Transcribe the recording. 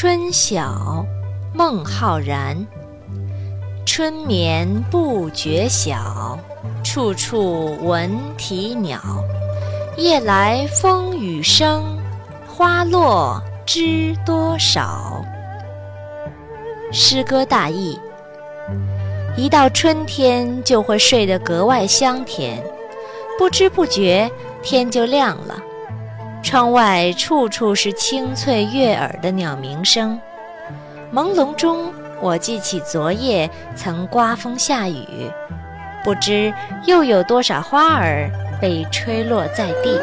春晓，孟浩然。春眠不觉晓，处处闻啼鸟。夜来风雨声，花落知多少。诗歌大意：一到春天就会睡得格外香甜，不知不觉天就亮了。窗外处处是清脆悦耳的鸟鸣声，朦胧中我记起昨夜曾刮风下雨，不知又有多少花儿被吹落在地。